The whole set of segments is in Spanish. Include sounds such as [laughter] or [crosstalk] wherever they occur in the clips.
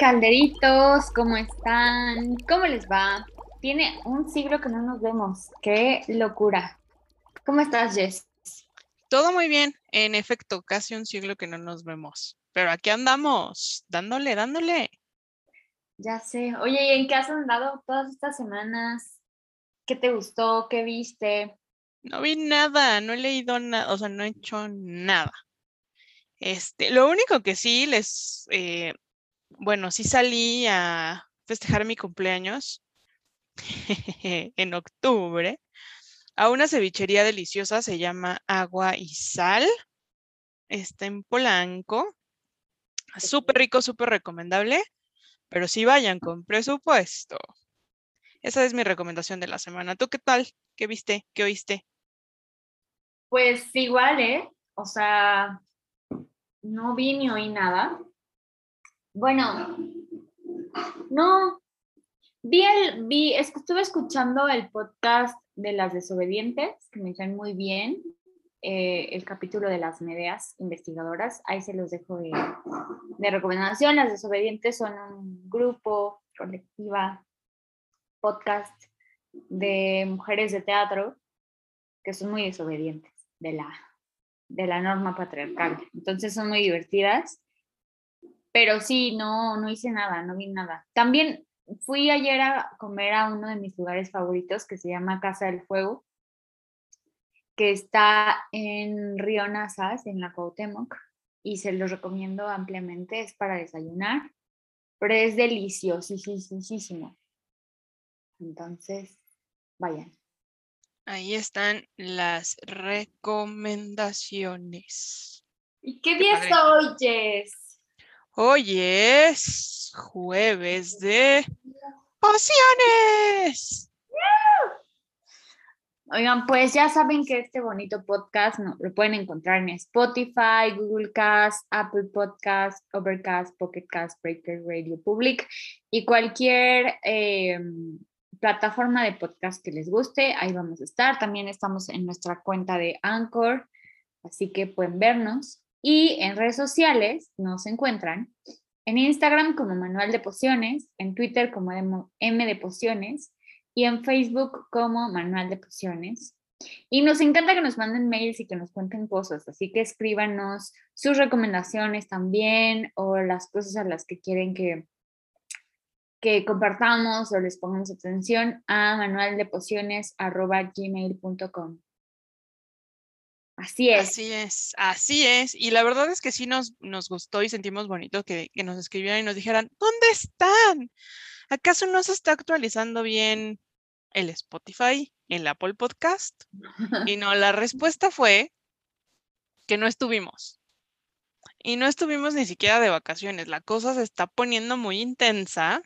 calderitos, ¿cómo están? ¿Cómo les va? Tiene un siglo que no nos vemos. ¡Qué locura! ¿Cómo estás, Jess? Todo muy bien. En efecto, casi un siglo que no nos vemos. Pero aquí andamos, dándole, dándole. Ya sé. Oye, ¿y en qué has andado todas estas semanas? ¿Qué te gustó? ¿Qué viste? No vi nada, no he leído nada, o sea, no he hecho nada. Este, lo único que sí les, eh, bueno, sí salí a festejar mi cumpleaños [laughs] en octubre a una cevichería deliciosa, se llama Agua y Sal. Está en Polanco. Súper rico, súper recomendable, pero sí vayan con presupuesto. Esa es mi recomendación de la semana. ¿Tú qué tal? ¿Qué viste? ¿Qué oíste? Pues igual, ¿eh? O sea, no vi ni oí nada. Bueno, no. Vi el, vi, estuve escuchando el podcast de las desobedientes, que me caen muy bien. Eh, el capítulo de las medias investigadoras. Ahí se los dejo de, de, recomendación. Las desobedientes son un grupo, colectiva, podcast de mujeres de teatro que son muy desobedientes de la, de la norma patriarcal. Entonces son muy divertidas. Pero sí, no, no hice nada, no vi nada. También fui ayer a comer a uno de mis lugares favoritos que se llama Casa del Fuego, que está en Río Nazas, en la Cuauhtémoc, y se los recomiendo ampliamente, es para desayunar, pero es deliciosísimo. Entonces, vayan. Ahí están las recomendaciones. ¿Y qué día es hoy, Jess? Hoy es jueves de pociones. Oigan, pues ya saben que este bonito podcast lo pueden encontrar en Spotify, Google Cast, Apple Podcast, Overcast, Pocket Cast, Breaker Radio Public y cualquier em, plataforma de podcast que les guste. Ahí vamos a estar. También estamos en nuestra cuenta de Anchor, así que pueden vernos. Y en redes sociales nos encuentran en Instagram como Manual de Pociones, en Twitter como M de Pociones y en Facebook como Manual de Pociones. Y nos encanta que nos manden mails y que nos cuenten cosas, así que escríbanos sus recomendaciones también o las cosas a las que quieren que, que compartamos o les pongamos atención a manualdepociones.gmail.com. Así es. Así es, así es. Y la verdad es que sí nos, nos gustó y sentimos bonito que, que nos escribieran y nos dijeran, ¿dónde están? ¿Acaso no se está actualizando bien el Spotify, el Apple Podcast? Y no, la respuesta fue que no estuvimos. Y no estuvimos ni siquiera de vacaciones. La cosa se está poniendo muy intensa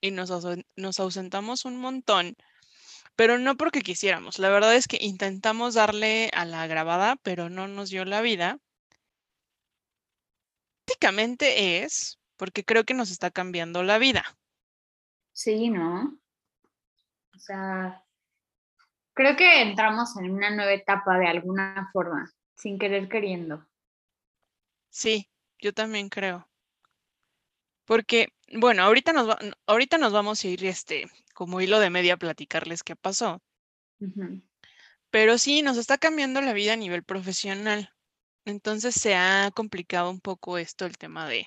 y nos, nos ausentamos un montón, pero no porque quisiéramos. La verdad es que intentamos darle a la grabada, pero no nos dio la vida. Prácticamente es porque creo que nos está cambiando la vida. Sí, ¿no? O sea, creo que entramos en una nueva etapa de alguna forma, sin querer queriendo. Sí, yo también creo. Porque, bueno, ahorita nos, ahorita nos vamos a ir este, como hilo de media a platicarles qué pasó. Pero sí, nos está cambiando la vida a nivel profesional. Entonces se ha complicado un poco esto, el tema de,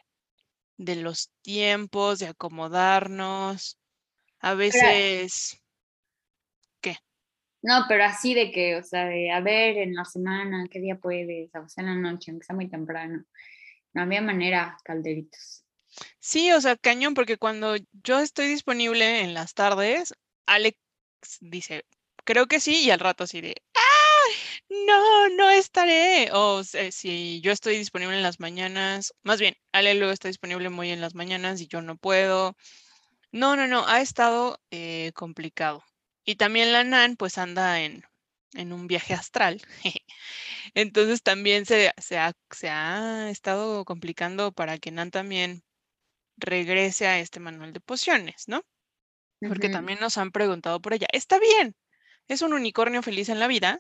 de los tiempos, de acomodarnos. A veces, ¿qué? No, pero así de que, o sea, de a ver en la semana, qué día puedes, o sea, en la noche, aunque sea muy temprano. No había manera, calderitos. Sí, o sea, cañón, porque cuando yo estoy disponible en las tardes, Alex dice, creo que sí, y al rato así de, no, no estaré. O si yo estoy disponible en las mañanas, más bien, Ale luego está disponible muy en las mañanas y yo no puedo. No, no, no, ha estado eh, complicado. Y también la NAN pues anda en, en un viaje astral. [laughs] Entonces también se, se, ha, se ha estado complicando para que NAN también regrese a este manual de pociones, ¿no? Porque también nos han preguntado por ella. Está bien, es un unicornio feliz en la vida,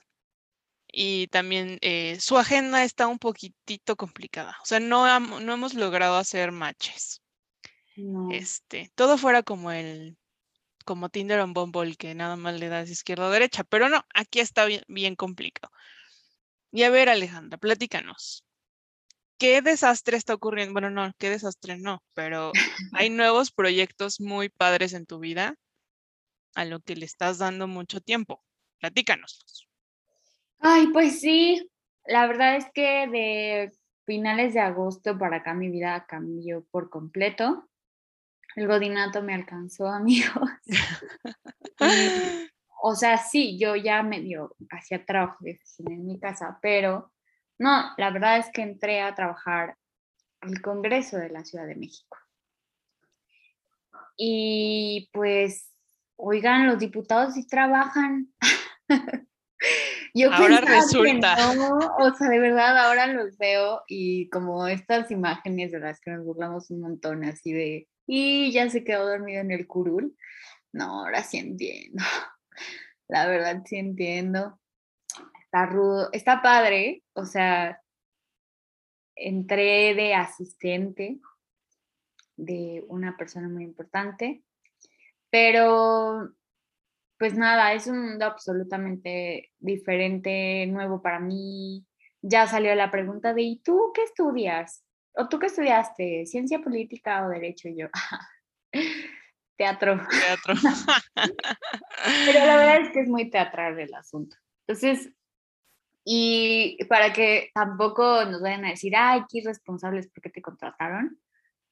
y también eh, su agenda está un poquitito complicada. O sea, no, no hemos logrado hacer matches. No. este, todo fuera como el, como Tinder o Bumble, que nada más le das izquierda o derecha, pero no, aquí está bien, bien complicado. Y a ver, Alejandra, platícanos. ¿Qué desastre está ocurriendo? Bueno, no, qué desastre no, pero hay [laughs] nuevos proyectos muy padres en tu vida a lo que le estás dando mucho tiempo. Platícanos. Ay, pues sí, la verdad es que de finales de agosto para acá mi vida cambió por completo. El godinato me alcanzó, [laughs] amigos. O sea, sí, yo ya medio hacía trabajo en mi casa, pero no, la verdad es que entré a trabajar al Congreso de la Ciudad de México. Y pues, oigan, los diputados sí trabajan. [laughs] Yo Ahora resulta. no, o sea, de verdad, ahora los veo y como estas imágenes de las que nos burlamos un montón, así de, y ya se quedó dormido en el curul. No, ahora sí entiendo. [laughs] La verdad sí entiendo. Está rudo, está padre, o sea, entré de asistente de una persona muy importante, pero pues nada, es un mundo absolutamente diferente, nuevo para mí. Ya salió la pregunta de, ¿y tú qué estudias? ¿O tú qué estudiaste? ¿Ciencia política o derecho? Y yo, [laughs] teatro. Teatro. [laughs] Pero la verdad es que es muy teatral el asunto. Entonces, y para que tampoco nos vayan a decir, ay, qué irresponsables, ¿por qué te contrataron?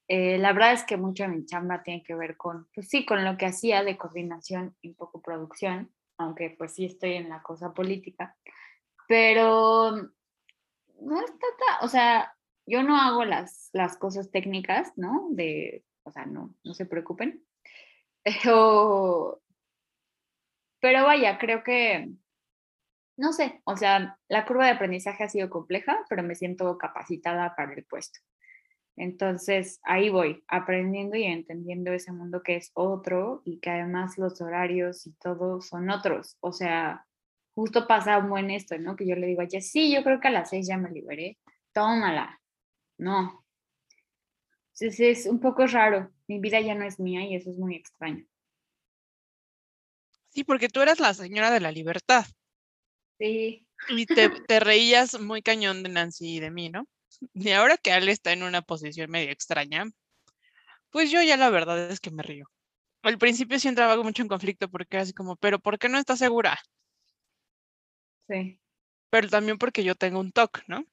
Eh, la verdad es que mucho de mi chamba tiene que ver con, pues sí, con lo que hacía de coordinación y un poco producción, aunque pues sí estoy en la cosa política, pero no está, ta- o sea, yo no hago las, las cosas técnicas, ¿no? De, o sea, no, no se preocupen, [laughs] pero, pero vaya, creo que, no sé, o sea, la curva de aprendizaje ha sido compleja, pero me siento capacitada para el puesto. Entonces, ahí voy, aprendiendo y entendiendo ese mundo que es otro y que además los horarios y todo son otros. O sea, justo pasa un buen esto, ¿no? Que yo le digo a sí, yo creo que a las seis ya me liberé, tómala. No. Entonces es un poco raro, mi vida ya no es mía y eso es muy extraño. Sí, porque tú eras la señora de la libertad Sí, y te, te reías muy cañón de Nancy y de mí, ¿no? Y ahora que Ale está en una posición medio extraña, pues yo ya la verdad es que me río. Al principio sí entraba mucho en conflicto porque era así como, pero ¿por qué no estás segura? sí. Pero también porque yo tengo un TOC, ¿no?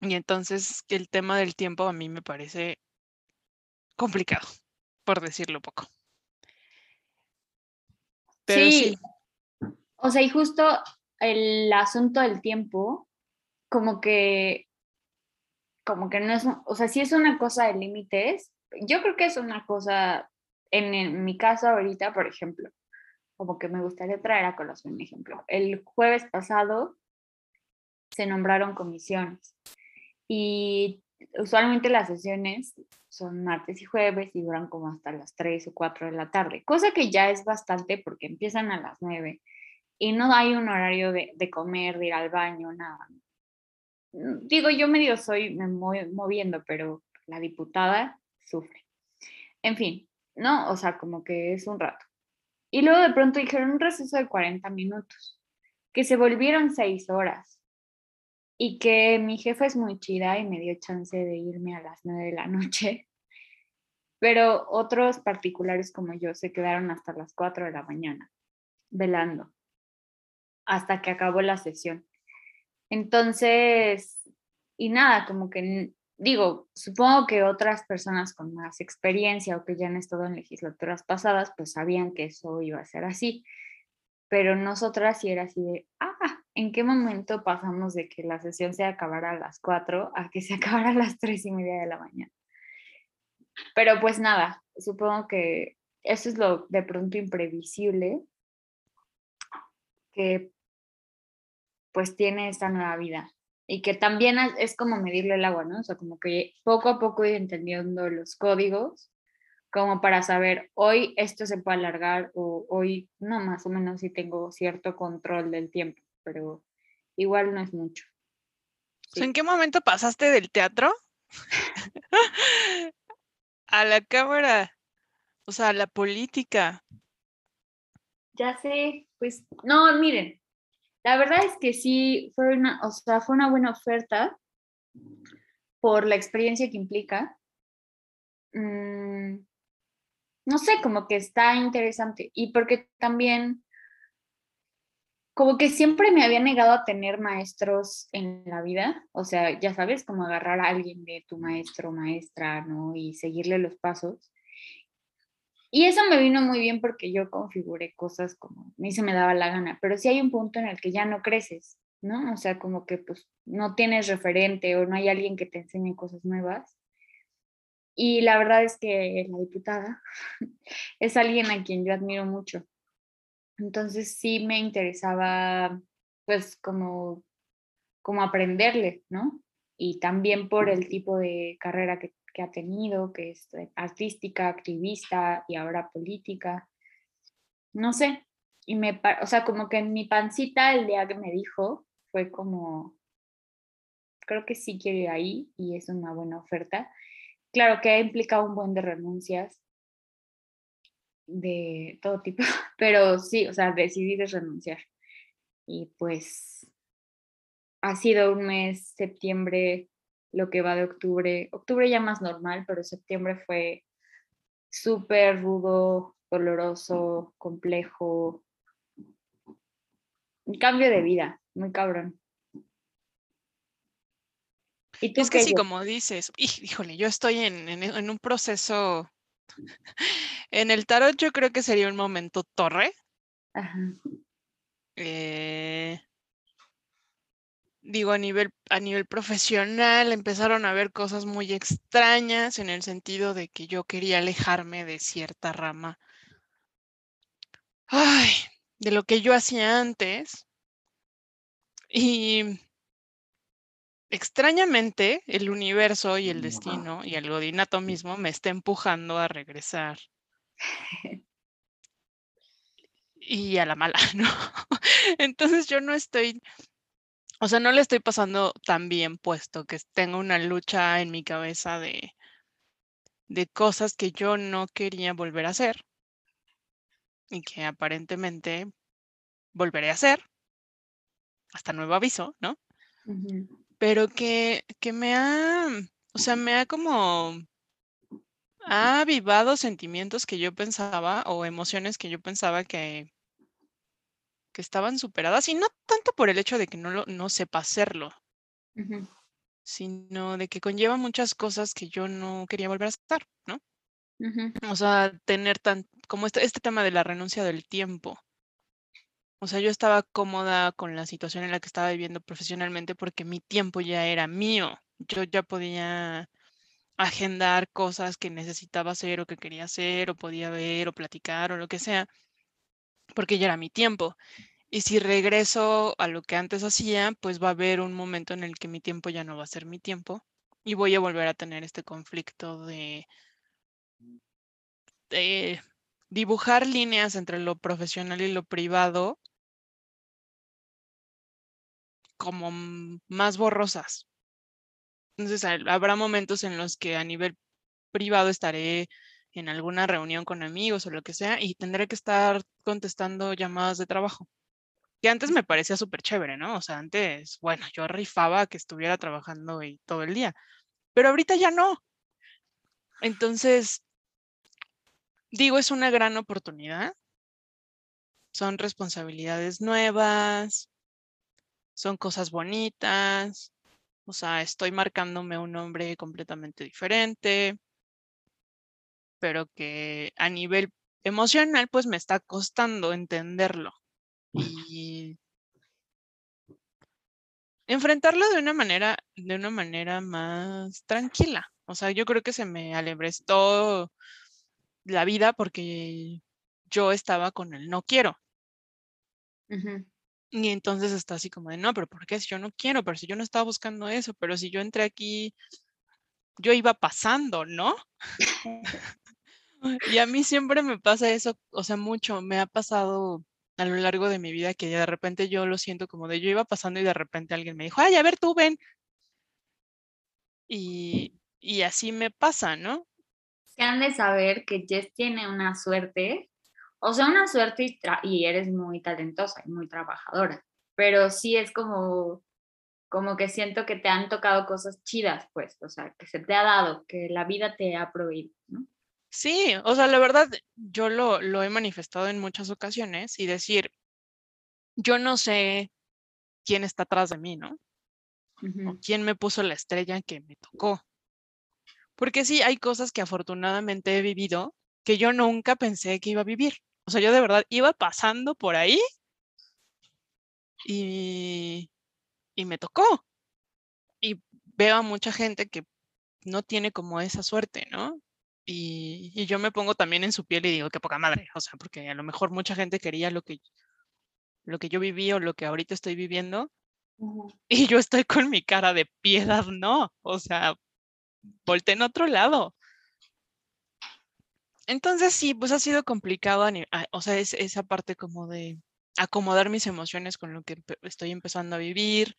Y entonces el tema del tiempo a mí me parece complicado, por decirlo poco. Pero sí, Sí, o sea, y justo el asunto del tiempo, como que, como que no es, o sea, sí es una cosa de límites. Yo creo que es una cosa, en, en mi caso ahorita, por ejemplo, como que me gustaría traer a colación un ejemplo. El jueves pasado se nombraron comisiones y usualmente las sesiones son martes y jueves y duran como hasta las 3 o 4 de la tarde, cosa que ya es bastante porque empiezan a las 9 y no hay un horario de, de comer, de ir al baño, nada. Mm, Digo, yo medio soy, me voy moviendo, pero la diputada sufre. En fin, ¿no? O sea, como que es un rato. Y luego de pronto dijeron un receso de 40 minutos, que se volvieron 6 horas y que mi jefa es muy chida y me dio chance de irme a las 9 de la noche, [laughs] pero otros particulares como yo se quedaron hasta las 4 de la mañana velando hasta que acabó la sesión. Entonces, y nada, como que digo, supongo que otras personas con más experiencia o que ya han estado en legislaturas pasadas, pues sabían que eso iba a ser así, pero nosotras sí era así de, ah, ¿en qué momento pasamos de que la sesión se acabara a las 4 a que se [laughs] acabara a las 3 y media de la mañana? Pero pues nada, supongo que eso es lo de pronto imprevisible que pues tiene esta nueva vida y que también es- como medirle el agua, ¿no? O sea, como que poco a poco ir entendiendo los códigos como para saber hoy esto se puede alargar o hoy no, más o menos sí tengo cierto control del tiempo, pero igual no es mucho. sea, ¿en Sí. qué momento pasaste del teatro [laughs] a la cámara, o sea, a la política. Ya sé, pues no, miren, la verdad es que sí fue una, o sea, fue una buena oferta por la experiencia que implica. Mm, no sé, como que está interesante y porque también como que siempre me había negado a tener maestros en la vida, o sea, ya sabes, como agarrar a alguien de tu maestro, maestra, ¿no? Y seguirle los pasos. Y eso me vino muy bien porque yo configuré cosas como a mí se me daba la gana, pero sí hay un punto en el que ya no creces, ¿no? O sea, como que pues no tienes referente o no hay alguien que te enseñe cosas nuevas. Y la verdad es que la diputada [laughs] es alguien a quien yo admiro mucho. Entonces sí me interesaba pues como, como aprenderle, ¿no? Y también por el tipo de carrera que que ha tenido, que es eh, artística, activista y ahora política. No sé, y me, o sea, como que en mi pancita el día que me dijo fue como, creo que sí quiero ir ahí y es una buena oferta. Claro que ha implicado un buen de renuncias de todo tipo, [laughs] pero sí, o sea, decidí de renunciar. Y pues ha sido un mes, septiembre, lo que va de octubre. Octubre ya más normal, pero septiembre fue súper rudo, doloroso, complejo. Un cambio de vida, muy cabrón. ¿Y es que sí, como dices, híjole, yo estoy en, en, un proceso, [laughs] en el tarot yo creo que sería un momento torre. Ajá. Eh, digo, a nivel, a nivel profesional empezaron a ver cosas muy extrañas en el sentido de que yo quería alejarme de cierta rama. Ay, de lo que yo hacía antes. Y extrañamente el universo y el destino y el godinato mismo me está empujando a regresar. [laughs] Y a la mala, [laughs] ¿no? Entonces yo no estoy o sea, no le estoy pasando tan bien puesto que tengo una lucha en mi cabeza de, de cosas que yo no quería volver a hacer y que aparentemente volveré a hacer hasta nuevo aviso, ¿no? Pero que, que me ha, o sea, me ha como, ha avivado sentimientos que yo pensaba o emociones que yo pensaba que, que estaban superadas y no tanto por el hecho de que no, lo, no sepa hacerlo, sino de que conlleva muchas cosas que yo no quería volver a estar, ¿no? O sea, tener tan, como este, este tema de la renuncia del tiempo. O sea, yo estaba cómoda con la situación en la que estaba viviendo profesionalmente porque mi tiempo ya era mío. Yo ya podía agendar cosas que necesitaba hacer o que quería hacer o podía ver o platicar o lo que sea porque ya era mi tiempo. Y si regreso a lo que antes hacía, pues va a haber un momento en el que mi tiempo ya no va a ser mi tiempo y voy a volver a tener este conflicto de, dibujar líneas entre lo profesional y lo privado como más borrosas. Entonces habrá momentos en los que a nivel privado estaré en alguna reunión con amigos o lo que sea y tendré que estar contestando llamadas de trabajo. Que antes me parecía súper chévere, ¿no? O sea, antes, bueno, yo rifaba que estuviera trabajando y todo el día, pero ahorita ya no. Entonces, digo, es una gran oportunidad. Son responsabilidades nuevas, son cosas bonitas. O sea, estoy marcándome un nombre completamente diferente pero que a nivel emocional pues me está costando entenderlo y enfrentarlo de una manera de una manera más tranquila. O sea, yo creo que se me alebrestó la vida porque yo estaba con el no quiero. Y entonces está así como de, no, pero ¿por qué? Si yo no quiero, pero si yo no estaba buscando eso, pero si yo entré aquí, yo iba pasando, ¿no? [laughs] Y a mí siempre me pasa eso, o sea, mucho, me ha pasado a lo largo de mi vida que de repente yo lo siento como de yo iba pasando y de repente alguien me dijo, ay, a ver, tú ven. Y, y así me pasa, ¿no? que han de saber que Jess tiene una suerte, o sea, una suerte y, y eres muy talentosa y muy trabajadora, pero sí es como como que siento que te han tocado cosas chidas, pues, o sea, que se te ha dado, que la vida te ha proveído, ¿no? Sí, o sea, la verdad, yo lo, lo he manifestado en muchas ocasiones y decir, yo no sé quién está atrás de mí, ¿no? O quién me puso la estrella que me tocó. Porque sí, hay cosas que afortunadamente he vivido que yo nunca pensé que iba a vivir. O sea, yo de verdad iba pasando por ahí y, y me tocó. Y veo a mucha gente que no tiene como esa suerte, ¿no? Y, y, yo me pongo también en su piel y digo, qué poca madre, o sea, porque a lo mejor mucha gente quería lo que, lo que yo viví o lo que ahorita estoy viviendo, [laughs] y yo estoy con mi cara de piedad, no, o sea, volteé en otro lado. Entonces sí, pues ha sido complicado, o sea, es, esa parte como de acomodar mis emociones con lo que estoy empezando a vivir.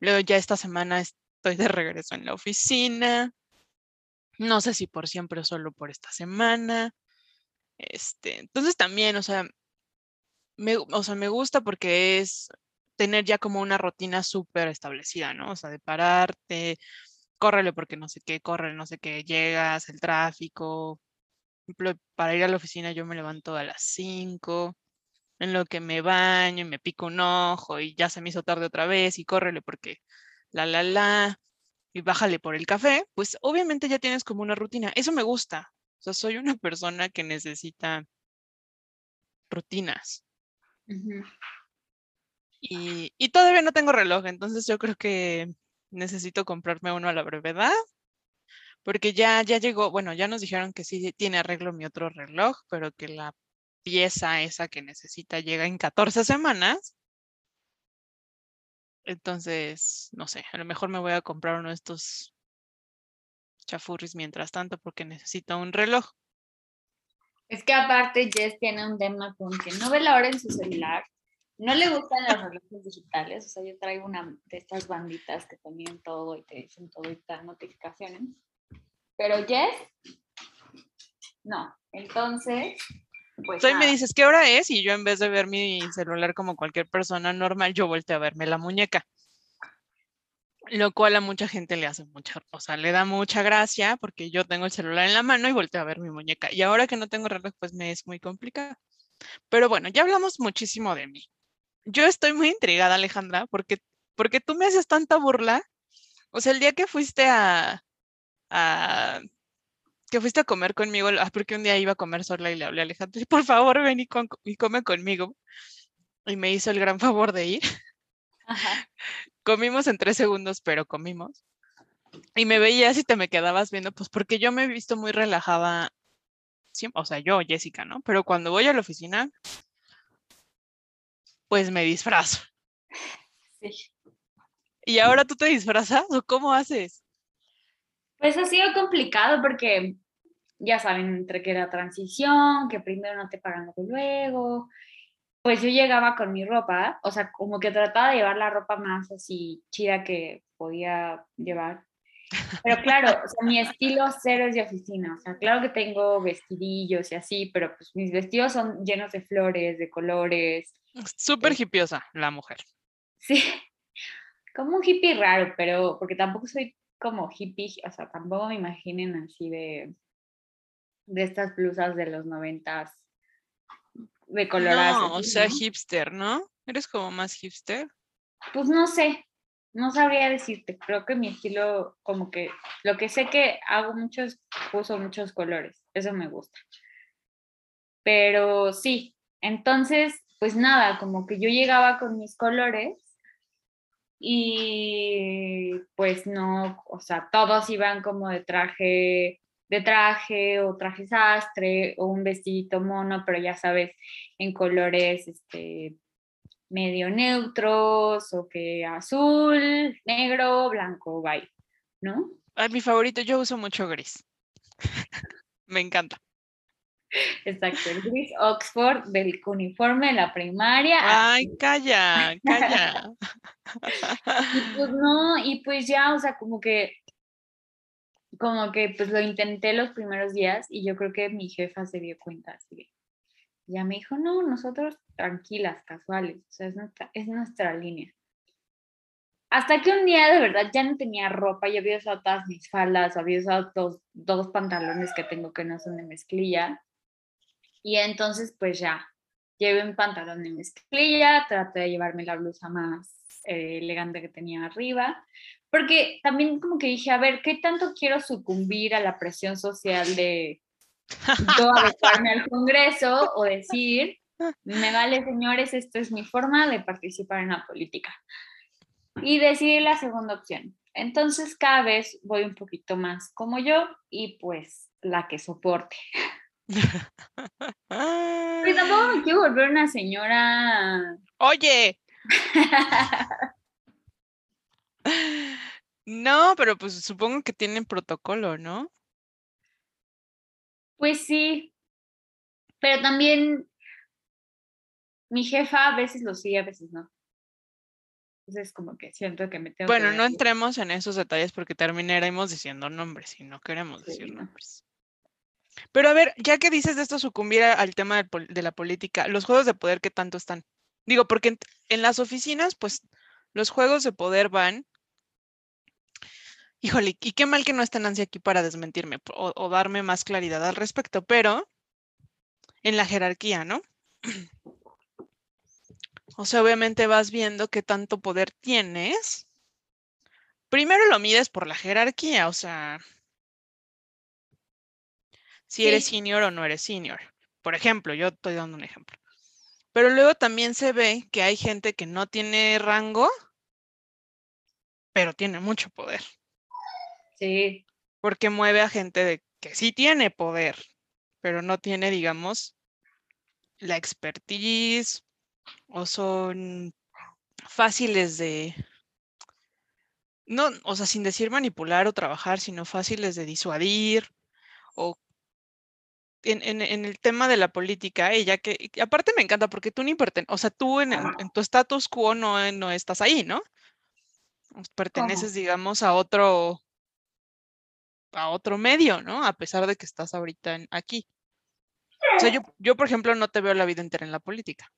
Luego ya esta semana estoy de regreso en la oficina. No sé si por siempre o solo por esta semana. Este, entonces también, o sea, me, o sea, me gusta porque es tener ya como una rutina súper establecida, ¿no? O sea, de pararte, córrele porque no sé qué, corre, no sé qué, llegas, el tráfico. Ejemplo, para ir a la oficina yo me levanto a las 5, en lo que me baño y me pico un ojo y ya se me hizo tarde otra vez y córrele porque la, la, la, y bájale por el café, pues obviamente ya tienes como una rutina. Eso me gusta. O sea, soy una [laughs] persona que necesita rutinas. y, y, todavía no tengo reloj, entonces yo creo que necesito comprarme uno a la brevedad, porque ya, ya llegó, bueno, ya nos dijeron que sí tiene arreglo mi otro reloj, pero que la pieza esa que necesita llega en 14 semanas. Entonces, no sé, a lo mejor me voy a comprar uno de estos chafurris mientras tanto porque necesito un reloj. Es que aparte Jess tiene un tema con que no ve la hora en su celular, no le gustan los relojes digitales, o sea, yo traigo una de estas banditas que ponen todo y te dicen todo y te dan notificaciones, pero Jess, no, entonces pues me dices, ¿qué hora es? Y yo en vez de ver mi celular como cualquier persona normal, yo volteo a verme la muñeca. Lo cual a mucha gente le hace mucha, o sea, le da mucha gracia porque yo tengo el celular en la mano y volteo a ver mi muñeca. Y ahora que no tengo reloj, pues me es muy complicado. Pero bueno, ya hablamos muchísimo de mí. Yo estoy muy intrigada, Alejandra, porque, porque tú me haces tanta burla. O sea, el día que fuiste a, a que fuiste a comer conmigo, ah, porque un día iba a comer sola y le hablé a Alejandro, por favor ven y, come conmigo. Y me hizo el gran favor de ir. [laughs] Comimos en tres segundos, pero comimos. Y me veías y te me quedabas viendo, pues porque yo me he visto muy relajada, o sea, yo, Jessica, ¿no? Pero cuando voy a la oficina, pues me disfrazo. Sí. ¿Y ahora tú te disfrazas o cómo haces? Pues ha sido complicado porque ya saben, entre que era transición, que primero no te pagan luego, pues yo llegaba con mi ropa, o sea, como que trataba de llevar la ropa más así chida que podía llevar. Pero claro, o sea, mi estilo cero es de oficina, o sea, claro que tengo vestidillos y así, pero pues mis vestidos son llenos de flores, de colores. Súper hipiosa la mujer. Sí, como un hippie raro, pero porque tampoco soy como hippie, o sea, tampoco me imaginen así de, de estas blusas de los noventas de coloradas. No, o sea, hipster, ¿no? ¿Eres como más hipster? Pues no sé, no sabría decirte, creo que mi estilo, como que lo que sé que hago muchos, uso muchos colores, eso me gusta. Pero sí, entonces, pues nada, como que yo llegaba con mis colores y pues no, o sea, todos iban como de traje, de traje o traje sastre o un vestidito mono, pero ya sabes, en colores este, medio neutros o que azul, negro, blanco, bye, ¿no? Mi favorito, yo uso mucho gris. [laughs] Me encanta. Exacto, el gris Oxford del uniforme de la primaria. Ay, calla, calla. [laughs] y pues no, y pues ya, o sea, como que como que pues lo intenté los primeros días y yo creo que mi jefa se dio cuenta así ya me dijo, no, nosotros tranquilas, casuales, o sea, es nuestra, es nuestra línea. Hasta que un día de verdad ya no tenía ropa, yo había usado todas mis faldas, había usado dos, dos pantalones que tengo que no son de mezclilla. Y entonces pues ya, llevé un pantalón de mezclilla, traté de llevarme la blusa más eh, elegante que tenía arriba, porque también como que dije, a ver, ¿qué tanto quiero sucumbir a la presión social de yo adecuarme al Congreso o decir, me vale señores, esto es mi forma de participar en la política? Y decidí la segunda opción. Entonces cada vez voy un poquito más como yo y pues la que soporte. Pero tampoco me quiero volver una señora. Oye. [laughs] No, pero pues supongo que tienen protocolo, ¿no? Pues sí, pero también mi jefa a veces lo sigue, a veces no. Entonces como que siento que me tengo Bueno, que no entremos en esos detalles porque terminaremos diciendo nombres y no queremos decir no. nombres. Pero a ver, ya que dices de esto sucumbir al tema de la política, los juegos de poder, ¿qué tanto están? Digo, porque en, las oficinas, pues los juegos de poder van. Híjole, y qué mal que no está Nancy aquí para desmentirme o, o darme más claridad al respecto, pero en la jerarquía, ¿no? [clears throat] O sea, obviamente vas viendo qué tanto poder tienes. Primero lo mides por la jerarquía, o sea, si eres senior o no eres senior. Por ejemplo, yo estoy dando un ejemplo. Pero luego también se ve que hay gente que no tiene rango, pero tiene mucho poder, Sí, porque mueve a gente de, que sí tiene poder, pero no tiene, digamos, la expertise o son fáciles de, no, o sea, sin decir manipular o trabajar, sino fáciles de disuadir o en, en- en el tema de la política, ella que, y aparte me encanta porque tú ni perteneces, o sea, tú en, tu status quo no, eh, no estás ahí, ¿no? Perteneces, digamos, a otro, a otro medio, ¿no? A pesar de que estás ahorita en- aquí. O sea, yo, yo, por ejemplo, no te veo la vida entera en la política.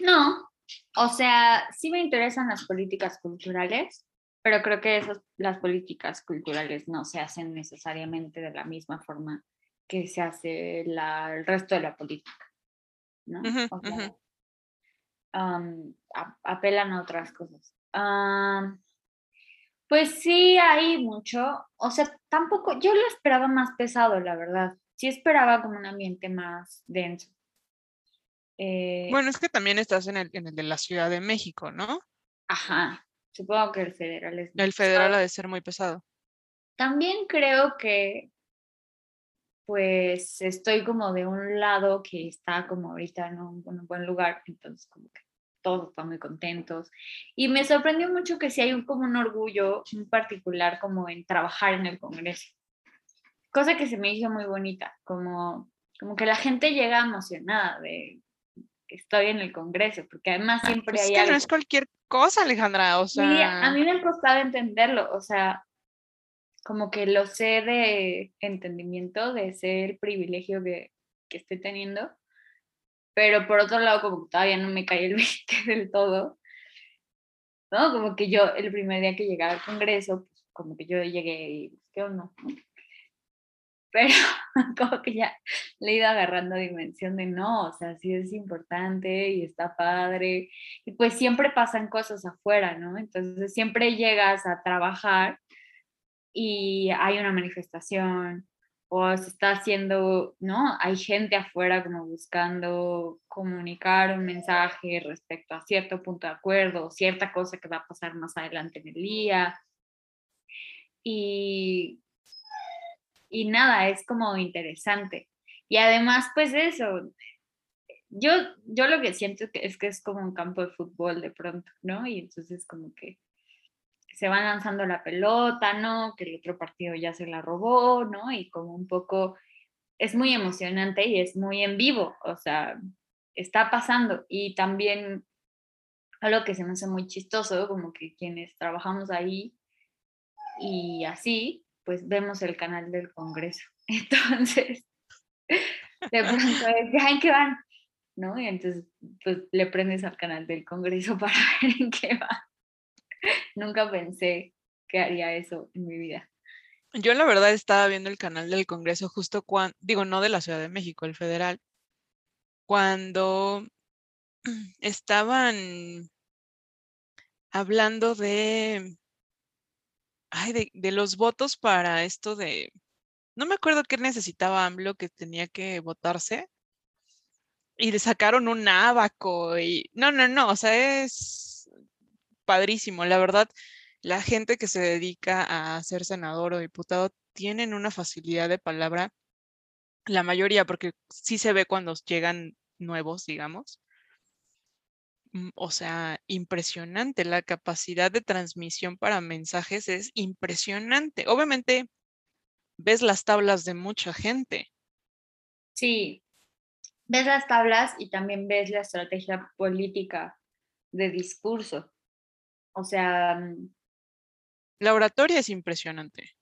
no, o sea, sí me interesan las políticas culturales, pero creo que esas, las políticas culturales no se hacen necesariamente de la misma forma que se hace la, el resto de la política, ¿no? Ujú, O sea, ujú. am, a- apelan a otras cosas. Am, pues sí, hay mucho, o sea, tampoco, yo lo esperaba más pesado, la verdad. Sí esperaba como un ambiente más denso. Eh, Bueno, es que también estás en el, en el de la Ciudad de México, ¿no? Ajá, supongo que el federal es El federal ha de ser muy pesado. También creo que pues estoy como de un lado que está como ahorita en un, en un buen lugar, entonces como que todos están muy contentos. Y me sorprendió mucho que sí hay un, como un orgullo muy particular como en trabajar en el Congreso. Cosa que se me hizo muy bonita, como, como que la gente llega emocionada de estoy en el Congreso, porque además siempre Pues es hay que algo. no es cualquier cosa, Alejandra. O Sí, a sea, mí me ha costado entenderlo, o sea, como que lo sé de entendimiento, de ese el privilegio que, que estoy teniendo, pero por otro lado como que todavía no me cae el [laughs] 20 del todo, ¿no? Como que yo el primer día que llegaba al Congreso, pues como que yo llegué y, ¿qué onda? ¿no? Pero [laughs] como que ya le he ido agarrando dimensión de no, o sea, sí es importante y está padre. Y pues siempre pasan cosas afuera, ¿no? Entonces siempre llegas a trabajar y hay una manifestación o se está haciendo, ¿no? Hay gente afuera como buscando comunicar un mensaje respecto a cierto punto de acuerdo o cierta cosa que va a pasar más adelante en el día. Y, y nada, es como interesante. Y además, pues eso, yo, yo lo que siento es que es como un campo de fútbol de pronto, ¿no? Y entonces como que se van lanzando la pelota, ¿no? Que el otro partido ya se la robó, ¿no? Y como un poco, es muy emocionante y es muy en vivo, o sea, está pasando. Y también algo que se me hace muy chistoso, como que quienes trabajamos ahí y así, pues vemos el canal del Congreso. [laughs] Entonces, de pronto es, ¿en qué van? ¿No? Y entonces, pues le prendes al canal del Congreso [laughs] para ver en qué va. Nunca pensé que haría eso en mi vida. Yo la verdad estaba viendo el canal del Congreso justo cuando, digo, no de la Ciudad de México, el federal, cuando [clears throat] estaban hablando de, ay, de, los votos para esto de, no me acuerdo qué necesitaba AMLO que tenía que votarse. Y le sacaron un abaco y no, no, no, o sea, es padrísimo. La verdad, la gente que se dedica a ser senador o diputado tienen una facilidad de palabra, la mayoría, porque sí se ve cuando llegan nuevos, digamos. Mm, o sea, impresionante. La capacidad de transmisión para mensajes es impresionante. Obviamente, ves las tablas de mucha gente. Sí, ves las tablas y también ves la estrategia política de discurso. O sea... Mm, la oratoria es impresionante.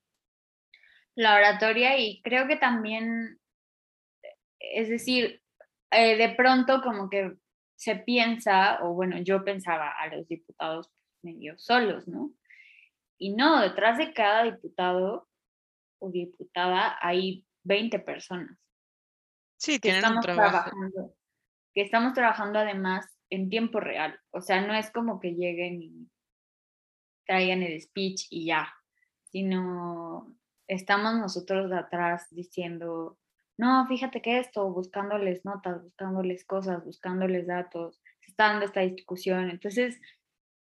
La oratoria y creo que también, es decir, eh, de pronto como que se piensa, o bueno, yo pensaba a los diputados medio solos, ¿no? Y no, detrás de cada diputado o diputada hay 20 personas. Sí, tienen un trabajo. Trabajando, que estamos trabajando además en tiempo real. O sea, no es como que lleguen y traigan el speech y ya, sino estamos nosotros de atrás diciendo, no, fíjate que esto, buscándoles notas, buscándoles cosas, buscándoles datos, se está dando esta discusión. Entonces,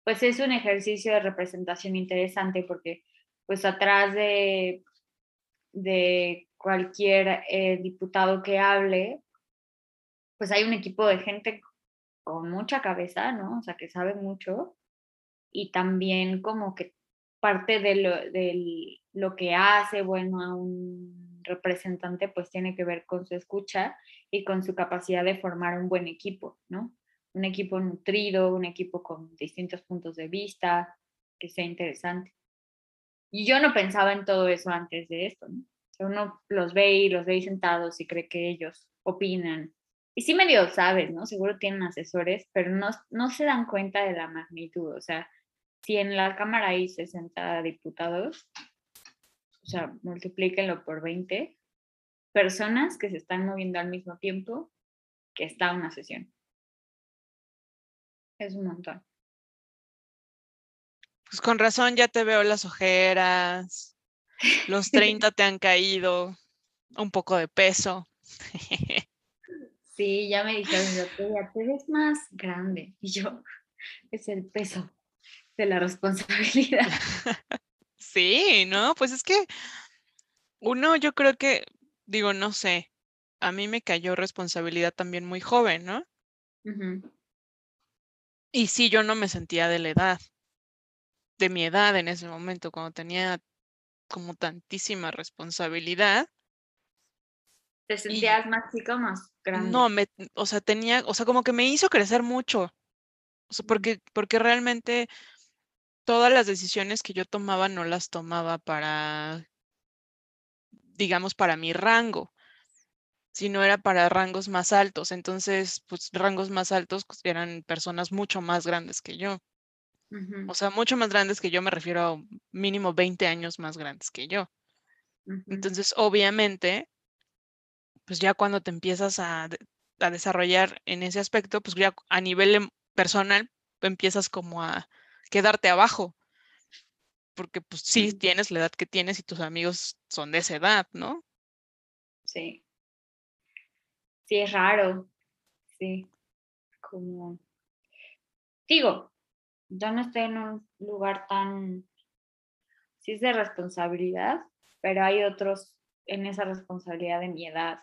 pues es un ejercicio de representación interesante porque pues atrás de de cualquier eh, diputado que hable, pues hay un equipo de gente con mucha cabeza, ¿no? O sea, que sabe mucho y también como que parte de lo, de lo que hace bueno a un representante pues tiene que ver con su escucha y con su capacidad de formar un buen equipo, ¿no? Un equipo nutrido, un equipo con distintos puntos de vista, que sea interesante. Y yo no pensaba en todo eso antes de esto, ¿no? Uno los ve y los ve sentados y cree que ellos opinan. Y sí medio sabes, ¿no? Seguro tienen asesores, pero no, no se dan cuenta de la magnitud. O sea, si en la Cámara hay 60 diputados, o sea, multiplíquenlo por 20 personas que se están moviendo al mismo tiempo que está una sesión. Es un montón. Pues con razón ya te veo las ojeras, los 30 te han caído, un poco de peso. [laughs] Sí, ya me dijeron, ya te ves más grande. Y yo, es el peso de la responsabilidad. [laughs] Sí, ¿no? Pues es que uno, yo creo que, digo, no sé, a mí me cayó responsabilidad también muy joven, ¿no? Y sí, yo no me sentía de la edad de mi edad en ese momento, cuando tenía como tantísima responsabilidad. ¿Te sentías más chico más grande? No, me, o sea, tenía, o sea, como que me hizo crecer mucho. O sea, porque, porque realmente todas las decisiones que yo tomaba no las tomaba para, digamos, para mi rango, sino era para rangos más altos. Entonces, pues rangos más altos pues, eran personas mucho más grandes que yo. O sea, mucho más grandes que yo, me refiero a mínimo 20 años más grandes que yo. Entonces, obviamente, pues ya cuando te empiezas a, desarrollar en ese aspecto, pues ya a nivel em, personal empiezas como a quedarte abajo. Porque pues sí, tienes la edad que tienes y tus amigos son de esa edad, ¿no? Sí. Sí, es raro. Sí. Como. Digo, yo no estoy en un lugar tan, sí es de responsabilidad, pero hay otros en esa responsabilidad de mi edad.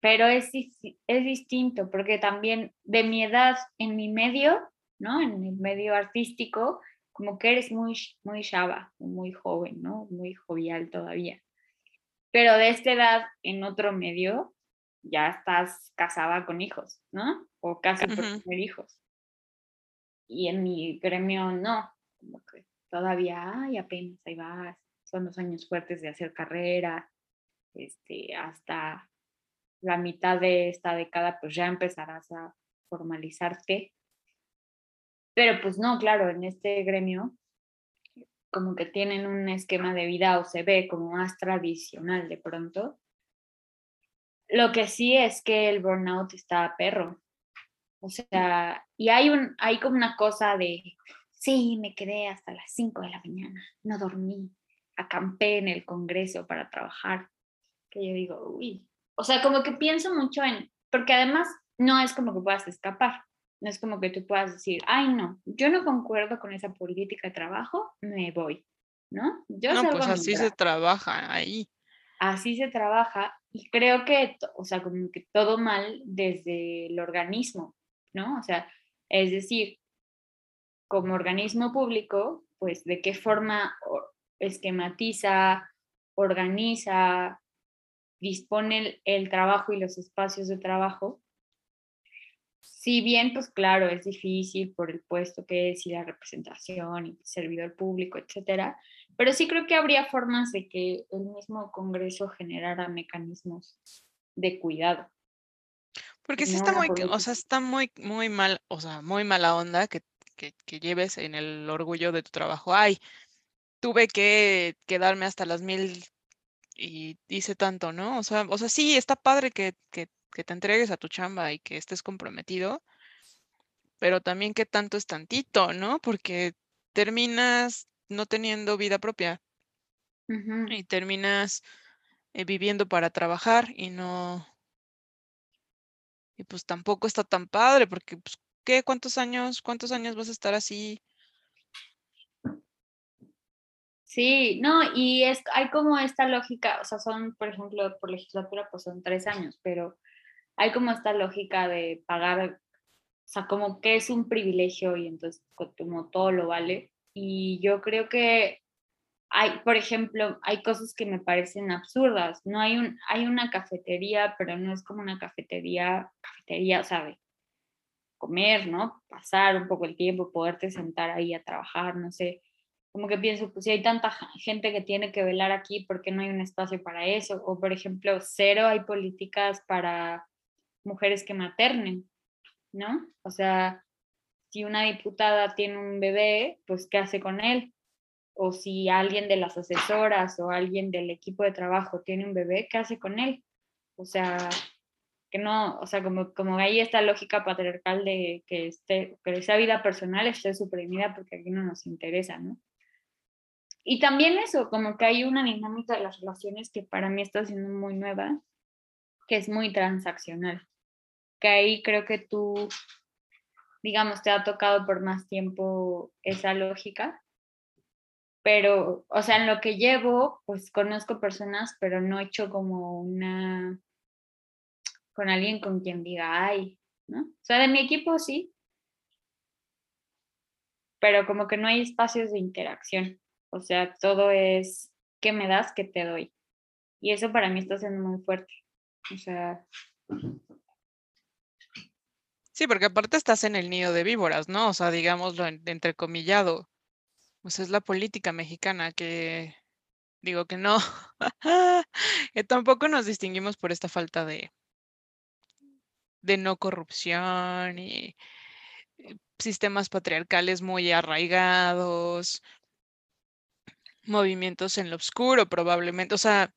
Pero es, es distinto, porque también de mi edad en mi medio, ¿no? En el medio artístico, como que eres muy, muy chava, muy joven, ¿no? Muy jovial todavía. Pero de esta edad en otro medio, ya estás casada con hijos, ¿no? O casi por tener hijos y en mi gremio no, como que todavía, ay, apenas ahí vas, son los años fuertes de hacer carrera, este, hasta la mitad de esta década, pues ya empezarás a formalizarte. Pero pues no, claro, en este gremio como que tienen un esquema de vida o se ve como más tradicional de pronto. Lo que sí es que el burnout está a perro. O sea, y hay, un, hay como una cosa de, sí, me quedé hasta las 5 de la mañana, no dormí, acampé en el Congreso para trabajar. Que yo digo, uy, o sea, como que pienso mucho en, porque además no es como que puedas escapar. No es como que tú puedas decir, ay, no, yo no concuerdo con esa política de trabajo, me voy, ¿no? Yo no, pues así se trabaja ahí. Así se trabaja y creo que, o sea, como que todo mal desde el organismo, ¿no? O sea, es decir, como organismo público, pues de qué forma esquematiza, organiza, dispone el trabajo y los espacios de trabajo si bien, pues claro, es difícil por el puesto que es y la representación y servidor público, etcétera, pero sí creo que habría formas de que el mismo Congreso generara mecanismos de cuidado. Porque sí está muy, o sea, está muy, muy mal, o sea, muy mala onda que, que, que lleves en el orgullo de tu trabajo. Ay, tuve que quedarme hasta las mil y hice tanto, ¿no? O sea, o sea, sí, está padre que, que que te entregues a tu chamba y que estés comprometido, pero también que tanto es tantito, ¿no? Porque terminas no teniendo vida propia y terminas eh, viviendo para trabajar y no, y pues tampoco está tan padre porque, pues, ¿qué? ¿Cuántos años, cuántos años vas a estar así? Sí, no, y es, hay como esta lógica, o sea, son, por ejemplo, por legislatura, pues son tres años, pero hay como esta lógica de pagar, o sea, como que es un privilegio y entonces como todo lo vale. Y yo creo que hay, por ejemplo, hay cosas que me parecen absurdas. No hay un, hay una cafetería, pero no es como una cafetería, cafetería, ¿sabe? Comer, ¿no? Pasar un poco el tiempo, poderte sentar ahí a trabajar, no sé. Como que pienso, pues si hay tanta gente que tiene que velar aquí, ¿por qué no hay un espacio para eso? O, por ejemplo, cero hay políticas para mujeres que maternen, ¿no? O sea, si una diputada tiene un bebé, pues ¿qué hace con él? O si alguien de las asesoras o alguien del equipo de trabajo tiene un bebé, ¿qué hace con él? O sea, que no, o sea, como, como hay esta lógica patriarcal de que, esté, que esa vida personal esté suprimida porque aquí no nos interesa, ¿no? Y también eso, como que hay una dinámica de las relaciones que para mí está siendo muy nueva, que es muy transaccional que ahí creo que tú, digamos, te ha tocado por más tiempo esa lógica. Pero, o sea, en lo que llevo, pues conozco personas, pero no he hecho como una, con alguien con quien diga, ay, ¿no? O sea, de mi equipo sí, pero como que no hay espacios de interacción. O sea, todo es, ¿qué me das? ¿Qué te doy? Y eso para mí está siendo muy fuerte. O sea, Sí, porque aparte estás en el nido de víboras, ¿no? O sea, digámoslo entrecomillado. Pues es la política mexicana que digo que no, [laughs] que tampoco nos distinguimos por esta falta de, de no corrupción y eh, sistemas patriarcales muy arraigados, movimientos en lo oscuro probablemente, o sea,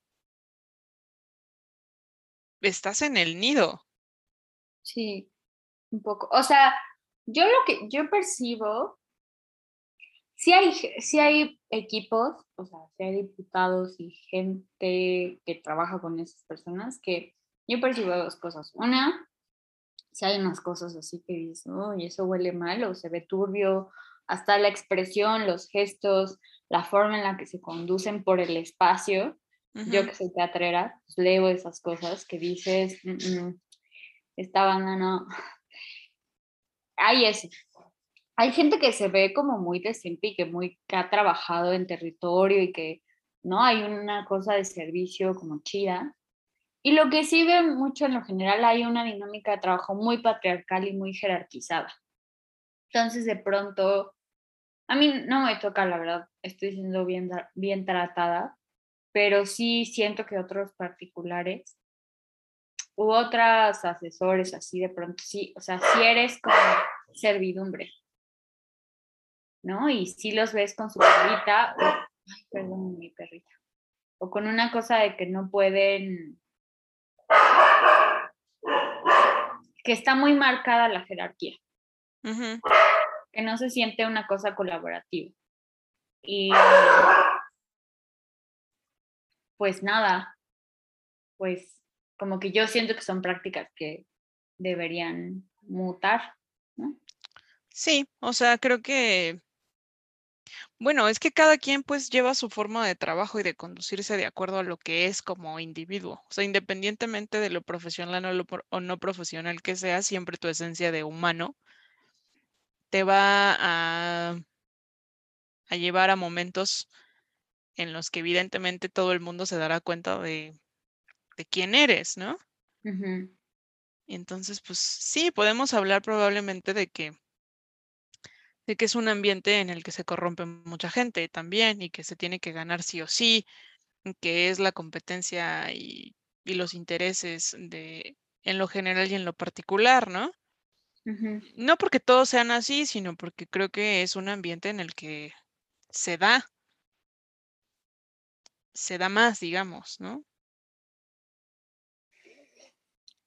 estás en el nido. Sí, un poco. O sea, yo lo que yo percibo, si hay, si hay equipos, o sea, si hay diputados y gente que trabaja con esas personas, que yo percibo dos cosas. Una, si hay unas cosas así que dices, y eso huele mal o se ve turbio, hasta la expresión, los gestos, la forma en la que se conducen por el espacio. Yo que soy teatrera, pues leo esas cosas que dices, mm, mm, esta banda no, hay eso. Hay gente que se ve como muy y que, muy, que ha trabajado en territorio y que no hay una cosa de servicio como chida. Y lo que sí ve mucho en lo general hay una dinámica de trabajo muy patriarcal y muy jerarquizada. Entonces de pronto a mí no me toca, la verdad, estoy siendo bien, bien tratada, pero sí siento que otros particulares u otros asesores así de pronto, sí, o sea, si eres como servidumbre, ¿no? Y si los ves con su perrita, ay, perdón, mi perrita, o con una cosa de que no pueden, que está muy marcada la jerarquía, que no se siente una cosa colaborativa. Y pues nada, pues como que yo siento que son prácticas que deberían mutar. Sí, o sea, creo que, bueno, es que cada quien pues lleva su forma de trabajo y de conducirse de acuerdo a lo que es como individuo. O sea, independientemente de lo profesional o, no profesional que sea, siempre tu esencia de humano te va a, a llevar a momentos en los que evidentemente todo el mundo se dará cuenta de de quién eres, ¿no? Y entonces, pues sí, podemos hablar probablemente de que, de que es un ambiente en el que se corrompe mucha gente también y que se tiene que ganar sí o sí, que es la competencia y, los intereses de en lo general y en lo particular, ¿no? No porque todos sean así, sino porque creo que es un ambiente en el que se da, se da más, digamos, ¿no?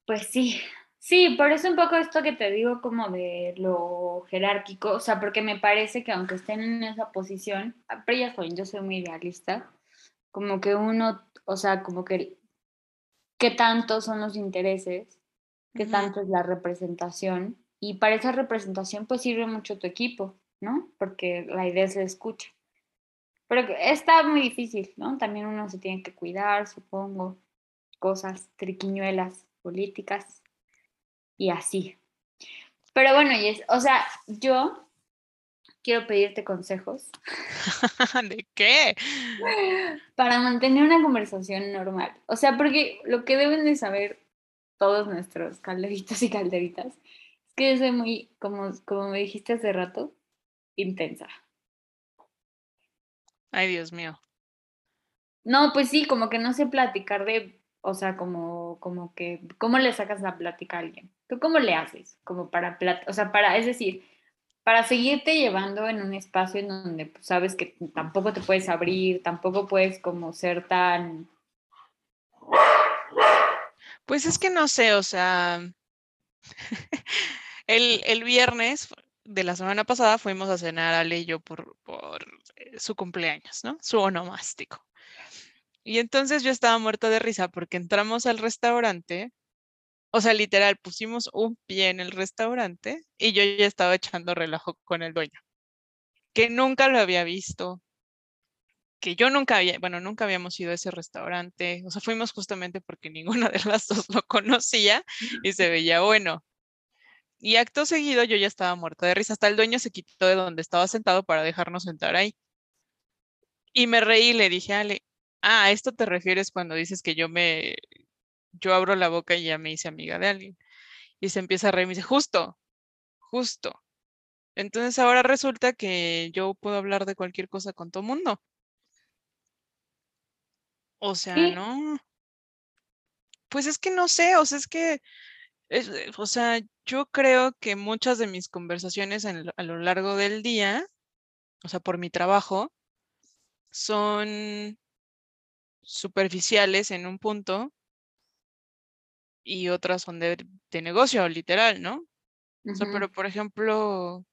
Pues sí, sí, por eso un poco esto que te digo como de lo jerárquico, o sea, porque me parece que aunque estén en esa posición, ah, pero ya soy, yo soy muy idealista, como que uno, o sea, como que qué tanto son los intereses, qué tanto es la representación, y para esa representación pues sirve mucho tu equipo, ¿no? Porque la idea se escucha. Pero está muy difícil, ¿no? También uno se tiene que cuidar, supongo, cosas, triquiñuelas políticas y así. Pero bueno, o sea, yo quiero pedirte consejos. [laughs] ¿De qué? Para mantener una conversación normal. O sea, porque lo que deben de saber todos nuestros calderitos y calderitas es que yo soy muy, como, como me dijiste hace rato, intensa. Ay, Dios mío. No, pues sí, como que no sé platicar de o sea, como, como que, ¿cómo le sacas la plática a alguien? ¿Tú cómo le haces? Como para, o sea, para, es decir, para seguirte llevando en un espacio en donde pues, sabes que tampoco te puedes abrir, tampoco puedes como ser tan... Pues es que no sé, o sea, [laughs] el, el, viernes de la semana pasada fuimos a cenar a Leyo por, por eh, su cumpleaños, ¿no? Su onomástico. Y entonces yo estaba muerta de risa porque entramos al restaurante, o sea, literal, pusimos un pie en el restaurante y yo ya estaba echando relajo con el dueño, que nunca lo había visto, que yo nunca había, bueno, nunca habíamos ido a ese restaurante, o sea, fuimos justamente porque [laughs] ninguna de las dos lo conocía y se [laughs] veía bueno. Y acto seguido yo ya estaba muerta de risa, hasta el dueño se quitó de donde estaba sentado para dejarnos sentar ahí. Y me reí y le dije, Ale, Ah, a esto te refieres cuando dices que yo me, yo abro la boca y ya me hice amiga de alguien. Y se empieza a reír y me dice, justo, justo. Entonces ahora resulta que yo puedo hablar de cualquier cosa con todo mundo. O sea, no. Pues es que no sé, o sea, es que, eh, o sea, yo creo que muchas de mis conversaciones a lo largo del día, o sea, por mi trabajo, son superficiales en un punto y otras son de, negocio, literal, ¿no? pero por ejemplo,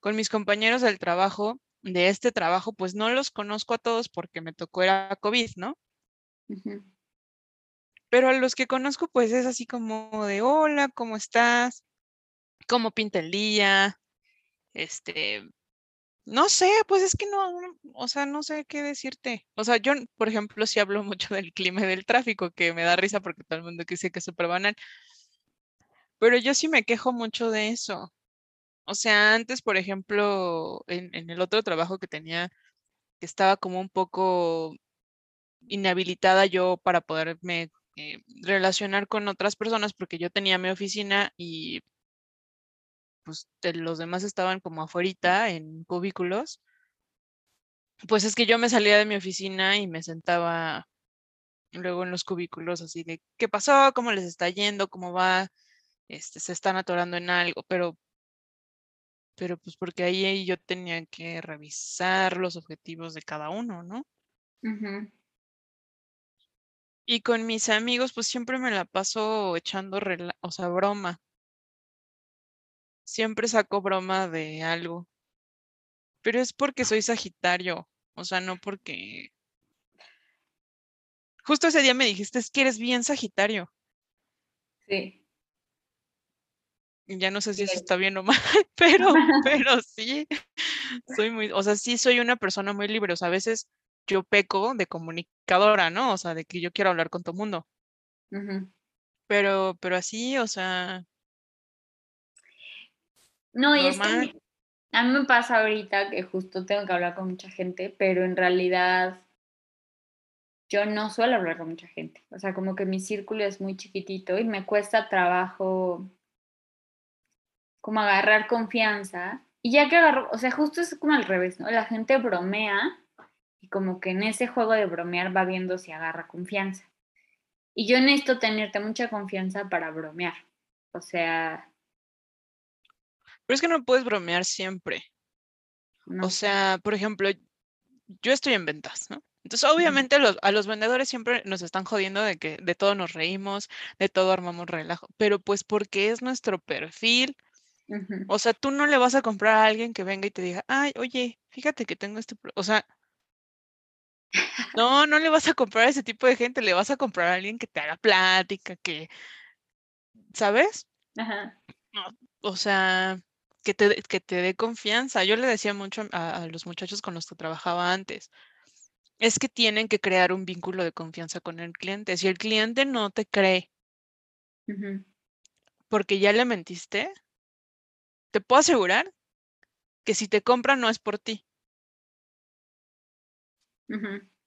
con mis compañeros del trabajo, de este trabajo, pues no los conozco a todos porque me tocó era COVID, ¿no? Pero a los que conozco, pues es así como de, hola, ¿cómo estás? ¿Cómo pinta el día? Este, no sé, pues es que no, o sea, no sé qué decirte. O sea, yo, por ejemplo, sí hablo mucho del clima y del tráfico, que me da risa porque todo el mundo dice que es súper banal. Pero yo sí me quejo mucho de eso. O sea, antes, por ejemplo, en, el otro trabajo que tenía, que estaba como un poco inhabilitada yo para poderme eh, relacionar con otras personas porque yo tenía mi oficina y pues los demás estaban como afuera en cubículos, pues es que yo me salía de mi oficina y me sentaba luego en los cubículos así de, ¿qué pasó? ¿Cómo les está yendo? ¿Cómo va? Este, se están atorando en algo, pero, pero pues porque ahí yo tenía que revisar los objetivos de cada uno, ¿no? Y con mis amigos, pues siempre me la paso echando, o sea, broma. Siempre saco broma de algo. Pero es porque soy Sagitario, o sea, no porque... Justo ese día me dijiste, es que eres bien Sagitario. Sí. Ya no sé si eso está bien o mal, [laughs] pero, [laughs] pero sí, soy muy, o sea, sí soy una persona muy libre, o sea, a veces yo peco de comunicadora, ¿no? O sea, de que yo quiero hablar con todo mundo. Pero, pero así, o sea. No, y es que a mí me pasa ahorita que justo tengo que hablar con mucha gente, pero en realidad yo no suelo hablar con mucha gente. O sea, como que mi círculo es muy chiquitito y me cuesta trabajo como agarrar confianza. Y ya que agarro, o sea, justo es como al revés, ¿no? La gente bromea y como que en ese juego de bromear va viendo si agarra confianza. Y yo necesito tenerte mucha confianza para bromear. O sea... Pero es que no puedes bromear siempre. O sea, por ejemplo, yo estoy en ventas, ¿no? Entonces, obviamente a los vendedores siempre nos están jodiendo de que de todo nos reímos, de todo armamos relajo, pero pues porque es nuestro perfil. O sea, tú no le vas a comprar a alguien que venga y te diga, ay, oye, fíjate que tengo este, o sea, no, no le vas a comprar a ese tipo de gente, le vas a comprar a alguien que te haga plática, que, ¿sabes? Ajá. o sea, que te, que te dé confianza. Yo le decía mucho a, los muchachos con los que trabajaba antes, es que tienen que crear un vínculo de confianza con el cliente. Si el cliente no te cree, porque ya le mentiste, te puedo asegurar que si te compra no es por ti.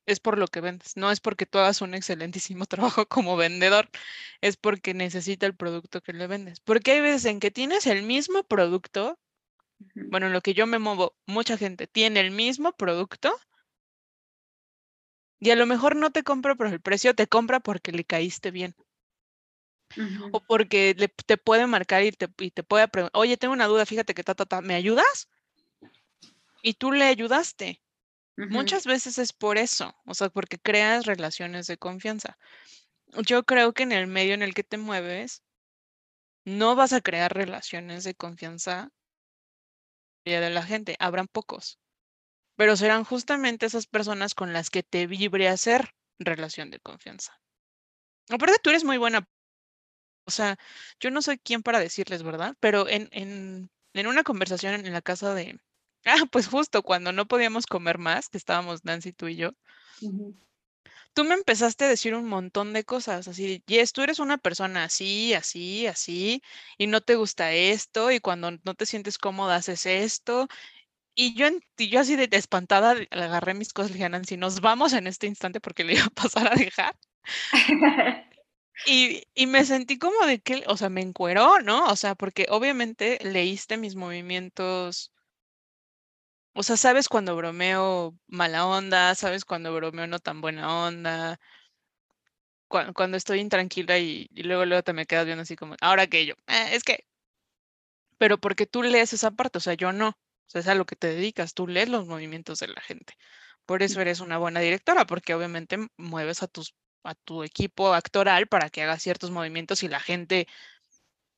Es por lo que vendes, no es porque tú hagas un excelentísimo [laughs] trabajo como vendedor, es porque necesita el producto que le vendes. Porque hay veces en que tienes el mismo producto, bueno, en lo que yo me muevo, mucha gente tiene el mismo producto y a lo mejor no te compra por el precio, te compra porque le caíste bien. O porque te puede marcar y te, y te puede preguntar, oye, tengo una duda, fíjate que ta, ta, ta, ¿me ayudas? Y tú le ayudaste. Muchas veces es por eso, o sea, porque creas relaciones de confianza. Yo creo que en el medio en el que te mueves, no vas a crear relaciones de confianza de la gente, habrán pocos, pero serán justamente esas personas con las que te vibre hacer relación de confianza. Aparte, tú eres muy buena, o sea, yo no soy quien para decirles, ¿verdad? Pero en, en, en una conversación en la casa de, Ah, [laughs] pues justo cuando no podíamos comer más, que estábamos Nancy, tú y yo, tú me empezaste a decir un montón de cosas, así, Yes, tú eres una persona así, así, así, y no te gusta esto, y cuando no te sientes cómoda haces esto. Y yo, y yo así de, espantada agarré mis cosas y dije, Nancy, nos vamos en este instante porque le iba a pasar a dejar. [laughs] Y, y, me sentí como de que, o sea, me encueró, ¿no? O sea, porque obviamente leíste mis movimientos o sea, sabes cuando bromeo mala onda, sabes cuando bromeo no tan buena onda. Cuando, estoy intranquila y, luego luego te me quedas viendo así como, ahora que yo, eh, es que, pero porque tú lees esa parte, o sea, yo no, o sea, es a lo que te dedicas, tú lees los movimientos de la gente. Por eso eres una buena directora, porque obviamente mueves a tus a tu equipo actoral para que haga ciertos movimientos y la gente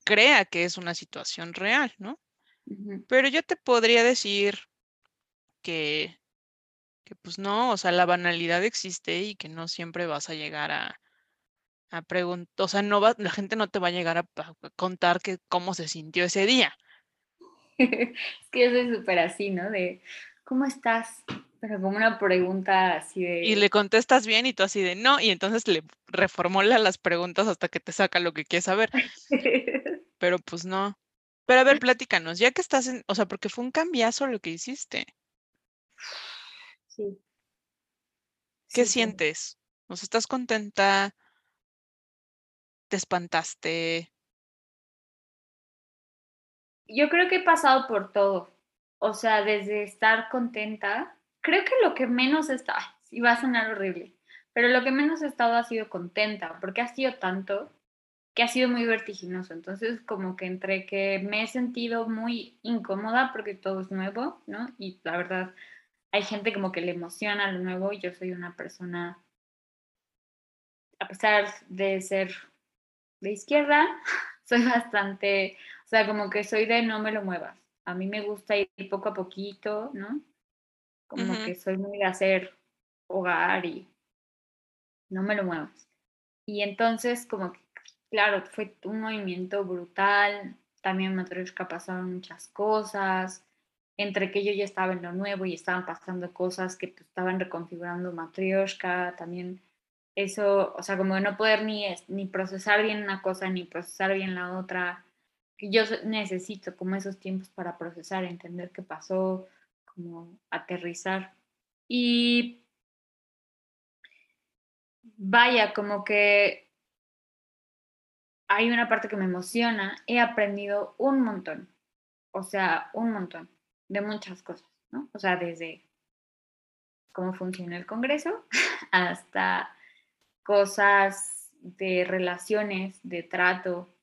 crea que es una situación real, ¿no? Pero yo te podría decir que, que pues no, o sea, la banalidad existe y que no siempre vas a llegar a, a preguntar, o sea, no va, la gente no te va a llegar a, contar que, cómo se sintió ese día. [laughs] es que yo soy súper así, ¿no? De, ¿cómo estás? Pero como una pregunta así de... Y le contestas bien y tú así de no, y entonces le reformula las preguntas hasta que te saca lo que quieres saber. [laughs] Pero pues no. Pero a ver, platícanos, ya que estás en, o sea, porque fue un cambiazo lo que hiciste. Sí. ¿Qué sientes? ¿O estás contenta? ¿Te espantaste? yo creo que he pasado por todo. O sea, desde estar contenta, creo que lo que menos está, y va a sonar horrible, pero lo que menos he estado ha sido contenta, porque ha sido tanto que ha sido muy vertiginoso. Entonces, como que entre que me he sentido muy incómoda porque todo es nuevo, ¿no? Y la verdad, hay gente como que le emociona lo nuevo y yo soy una persona, a pesar de ser de izquierda, [laughs] soy bastante, o sea, como que soy de no me lo muevas. A mí me gusta ir poco a poquito, ¿no? Como que soy muy de hacer hogar y no me lo muevas. Y entonces, como que, claro, fue un movimiento brutal. También en Matryoshka pasaron muchas cosas. Entre que yo ya estaba en lo nuevo y estaban pasando cosas que pues, estaban reconfigurando Matryoshka, también eso, o sea, como no poder ni, ni procesar bien una cosa ni procesar bien la otra. Yo necesito como esos tiempos para procesar, entender qué pasó, como aterrizar. Y vaya, como que hay una parte que me emociona. He aprendido un montón, o sea, un montón de muchas cosas, ¿no? O sea, desde cómo funciona el Congreso [laughs] hasta cosas de relaciones, de trato,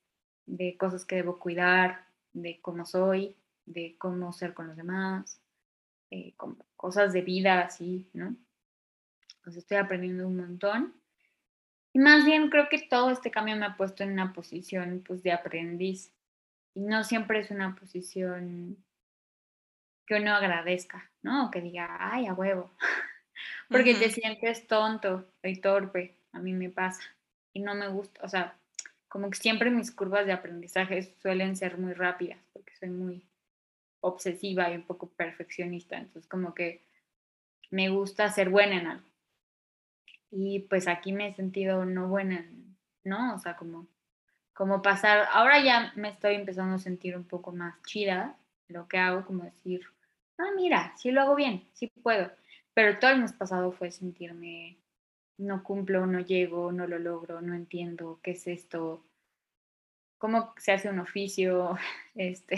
de cosas que debo cuidar, de cómo soy, de cómo ser con los demás, eh, cosas de vida así, ¿no? Pues estoy aprendiendo un montón. Y más bien creo que todo este cambio me ha puesto en una posición pues de aprendiz. Y no siempre es una posición que uno agradezca, ¿no? O que diga, ay, a huevo. [laughs] Porque te sientes tonto y torpe a mí me pasa y no me gusta, o sea, como que siempre mis curvas de aprendizaje suelen ser muy rápidas porque soy muy obsesiva y un poco perfeccionista, entonces como que me gusta ser buena en algo. Y pues aquí me he sentido no buena, ¿no? O sea, como, como pasar, ahora ya me estoy empezando a sentir un poco más chida lo que hago, como decir, ah, mira, sí lo hago bien, sí puedo. Pero todo el mes pasado fue sentirme no cumplo, no llego, no lo logro, no entiendo qué es esto, cómo se hace un oficio, [laughs] este.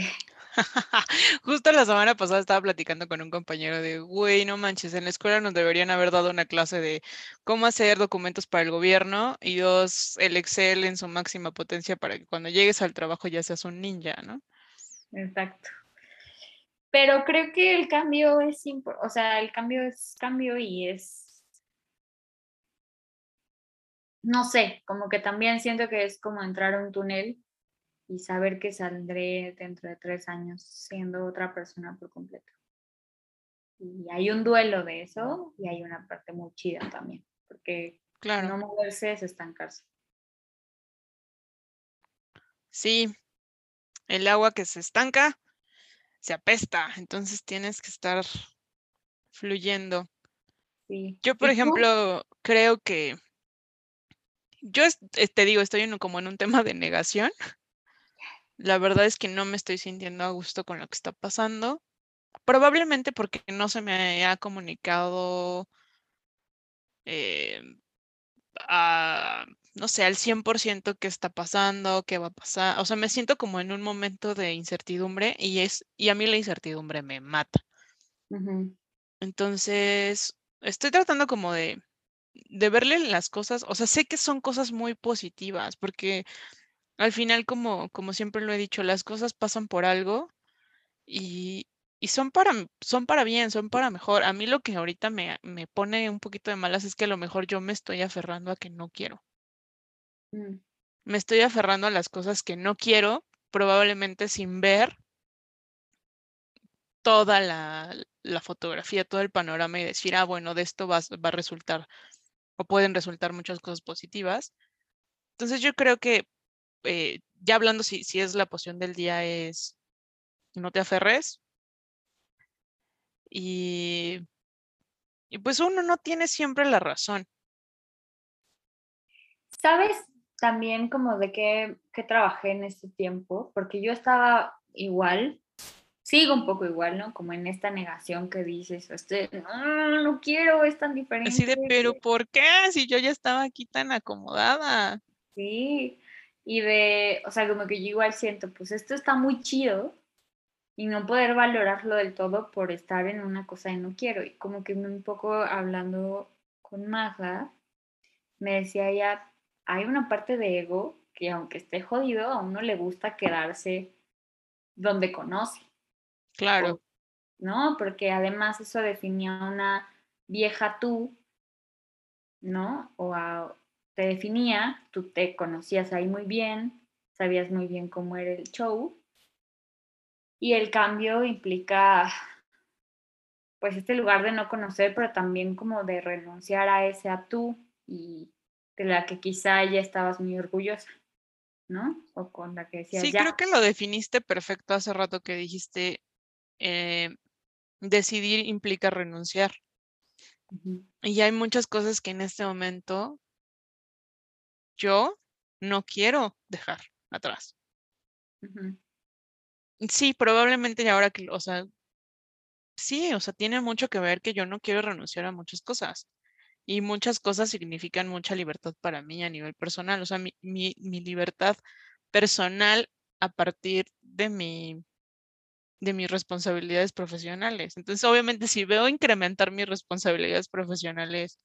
[laughs] Justo la semana pasada estaba platicando con un compañero de, güey, no manches, en la escuela nos deberían haber dado una clase de cómo hacer documentos para el gobierno y dos, el Excel en su máxima potencia para que cuando llegues al trabajo ya seas un ninja, ¿no? Exacto. Pero creo que el cambio es, o sea, el cambio es cambio y es no sé, como que también siento que es como entrar a un túnel y saber que saldré dentro de tres años siendo otra persona por completo. Y hay un duelo de eso y hay una parte muy chida también, porque claro. no moverse es estancarse. Sí, el agua que se estanca se apesta, entonces tienes que estar fluyendo. Sí. Yo, por ejemplo, creo que yo eh, te digo, estoy en, como en un tema de negación. La verdad es que no me estoy sintiendo a gusto con lo que está pasando. Probablemente porque no se me ha comunicado eh, no sé, al 100% qué está pasando, qué va a pasar. O sea, me siento como en un momento de incertidumbre y, es, y a mí la incertidumbre me mata. Entonces, estoy tratando como de de verle las cosas, o sea, sé que son cosas muy positivas, porque al final, como, como siempre lo he dicho, las cosas pasan por algo y, y son para, son para bien, son para mejor. A mí lo que ahorita me, me pone un poquito de malas es que a lo mejor yo me estoy aferrando a que no quiero. Mm. Me estoy aferrando a las cosas que no quiero, probablemente sin ver toda la, la fotografía, todo el panorama y decir, ah, bueno, de esto va, va a resultar o pueden resultar muchas cosas positivas. Entonces yo creo que eh, ya hablando si, si es la poción del día es no te aferres y, y pues uno no tiene siempre la razón. ¿Sabes también como de qué, qué trabajé en este tiempo? Porque yo estaba igual, sigo un poco igual, ¿no? Como en esta negación que dices, este, no, no quiero, es tan diferente. Así de, pero ¿por qué? Si yo ya estaba aquí tan acomodada. Sí, y de, o sea, como que yo igual siento, pues esto está muy chido, y no poder valorarlo del todo por estar en una cosa de no quiero. Y como que un poco hablando con Maja, me decía ella, hay una parte de ego que aunque esté jodido, a uno le gusta quedarse donde conoce. Claro. ¿No? Porque además eso definía una vieja tú, ¿no? O te definía, tú te conocías ahí muy bien, sabías muy bien cómo era el show. Y el cambio implica, pues, este lugar de no conocer, pero también como de renunciar a ese a tú y de la que quizá ya estabas muy orgullosa, ¿no? O con la que decías Sí, ya. creo que lo definiste perfecto hace rato que dijiste, eh, decidir implica renunciar. Y hay muchas cosas que en este momento yo no quiero dejar atrás. Sí, probablemente ahora que, o sea, sí, o sea, tiene mucho que ver que yo no quiero renunciar a muchas cosas. Y muchas cosas significan mucha libertad para mí a nivel personal. O sea, mi, mi, mi libertad personal a partir de mi de mis responsabilidades profesionales. Entonces, obviamente, si veo incrementar mis responsabilidades profesionales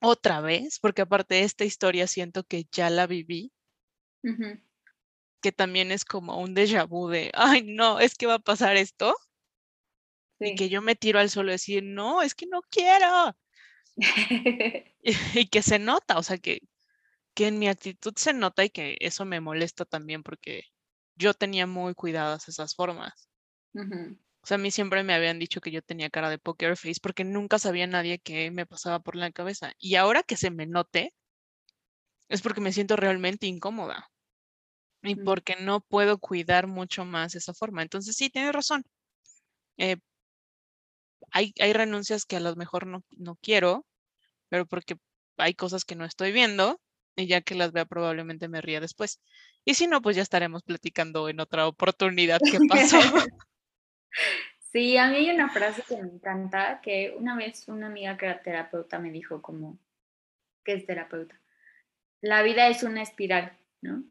otra vez, porque aparte de esta historia siento que ya la viví, que también es como un déjà vu de, ay, no, es que va a pasar esto. Y que yo me tiro al suelo y decir, no, es que no quiero. [laughs] [laughs] y, que se nota, o sea, que, que en mi actitud se nota y que eso me molesta también porque yo tenía muy cuidadas esas formas. O sea, a mí siempre me habían dicho que yo tenía cara de poker face porque nunca sabía nadie que me pasaba por la cabeza. Y ahora que se me note, es porque me siento realmente incómoda. Y mm. porque no puedo cuidar mucho más esa forma. Entonces, sí, tienes razón. Eh, hay, hay, renuncias que a lo mejor no, no quiero, pero porque hay cosas que no estoy viendo y ya que las vea probablemente me ría después. Y si no, pues ya estaremos platicando en otra oportunidad qué pasó. [laughs] [laughs] Sí, a mí hay una frase que me encanta, que una vez una amiga que era terapeuta me dijo como, ¿qué es terapeuta? La vida es una espiral, ¿no?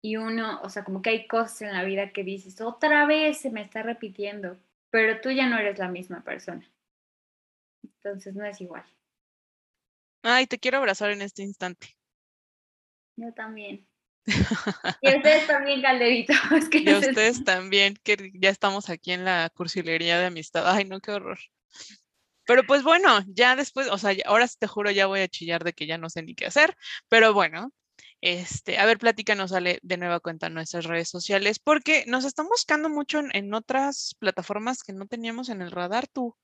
Y uno, o sea, como que hay cosas en la vida que dices, otra vez se me está repitiendo, pero tú ya no eres la misma persona. Entonces no es igual. Ay, te quiero abrazar en este instante. Yo también. [laughs] Y ustedes también, Calderito. [laughs] y ustedes también, que ya estamos aquí en la cursilería de amistad. Ay, no, qué horror. Pero pues bueno, ya después, o sea, ahora te juro, ya voy a chillar de que ya no sé ni qué hacer. Pero bueno, este, a ver, platícanos, sale de nueva cuenta en nuestras redes sociales, porque nos están buscando mucho en, en otras plataformas que no teníamos en el radar, tú.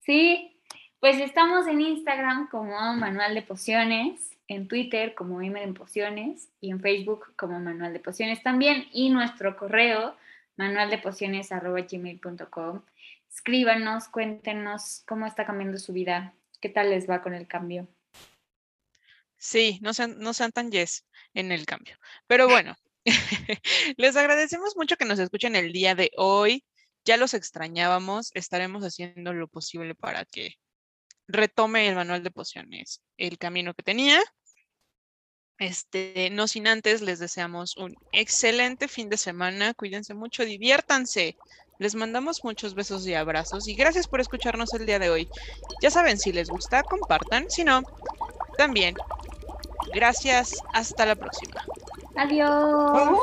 Sí, pues estamos en Instagram como Manual de Pociones en Twitter como M de Pociones y en Facebook como Manual de Pociones también y nuestro correo manualdepociones.gmail.com. Escríbanos, cuéntenos cómo está cambiando su vida, qué tal les va con el cambio. Sí, no sean, no tan yes en el cambio. Pero bueno, [laughs] les agradecemos mucho que nos escuchen el día de hoy. Ya los extrañábamos, estaremos haciendo lo posible para que retome el manual de pociones el camino que tenía. Este, no sin antes, les deseamos un excelente fin de semana. Cuídense mucho, diviértanse. Les mandamos muchos besos y abrazos y gracias por escucharnos el día de hoy. Ya saben, si les gusta, compartan. Si no, también. Gracias, hasta la próxima. Adiós. ¡Uh!